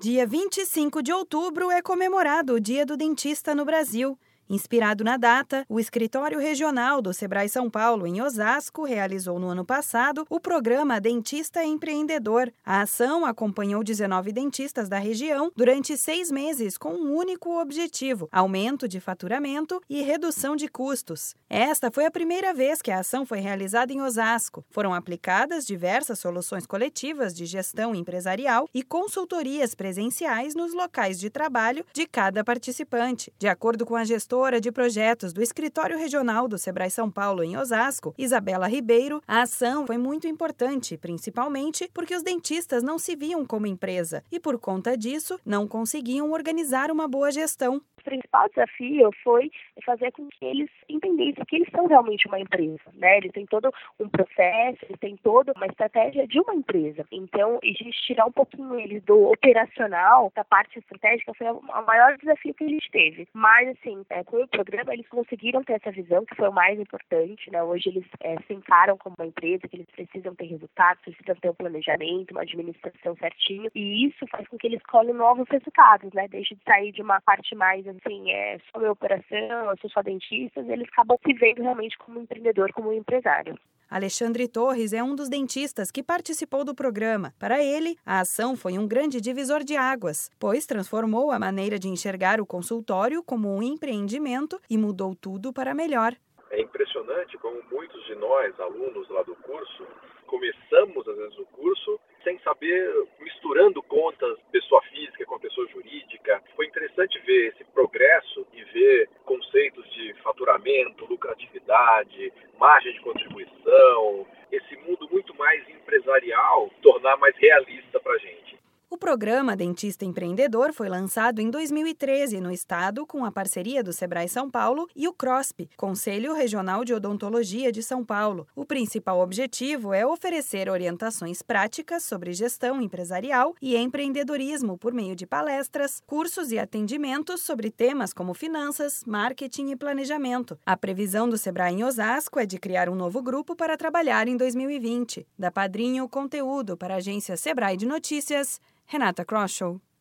Dia 25 de outubro é comemorado o Dia do Dentista no Brasil. Inspirado na data, o Escritório Regional do Sebrae São Paulo, em Osasco, realizou no ano passado o programa Dentista Empreendedor. A ação acompanhou 19 dentistas da região durante seis meses com um único objetivo: aumento de faturamento e redução de custos. Esta foi a primeira vez que a ação foi realizada em Osasco. Foram aplicadas diversas soluções coletivas de gestão empresarial e consultorias presenciais nos locais de trabalho de cada participante. De acordo com a gestora, diretora de projetos do Escritório Regional do Sebrae São Paulo em Osasco, Isabela Ribeiro, a ação foi muito importante, principalmente porque os dentistas não se viam como empresa e, por conta disso, não conseguiam organizar uma boa gestão principal desafio foi fazer com que eles entendessem que eles são realmente uma empresa, né? Eles têm todo um processo, eles têm toda uma estratégia de uma empresa. Então, a gente tirar um pouquinho eles do operacional, da parte estratégica, foi o maior desafio que a gente teve. Mas, assim, é, com o programa, eles conseguiram ter essa visão, que foi o mais importante, né? Hoje eles é, se encaram como uma empresa, que eles precisam ter resultados, precisam ter um planejamento, uma administração certinho, e isso faz com que eles colhem novos resultados, né? Deixe de sair de uma parte mais assim, é só minha operação, eu sou só dentista, eles acabam se vendo realmente como empreendedor, como empresário. Alexandre Torres é um dos dentistas que participou do programa. Para ele, a ação foi um grande divisor de águas, pois transformou a maneira de enxergar o consultório como um empreendimento e mudou tudo para melhor. É impressionante como muitos de nós, alunos lá do curso, começamos às vezes o curso sem saber, misturando contas pessoa física com a pessoa jurídica. Foi interessante ver esse progresso e ver conceitos de faturamento, lucratividade, margem de contribuição, esse mundo muito mais empresarial tornar mais realista para a gente. O programa Dentista Empreendedor foi lançado em 2013 no estado com a parceria do Sebrae São Paulo e o CROSP, Conselho Regional de Odontologia de São Paulo. O principal objetivo é oferecer orientações práticas sobre gestão empresarial e empreendedorismo por meio de palestras, cursos e atendimentos sobre temas como finanças, marketing e planejamento. A previsão do Sebrae em Osasco é de criar um novo grupo para trabalhar em 2020. Da Padrinho Conteúdo para a agência Sebrae de Notícias. Renata Kroschel.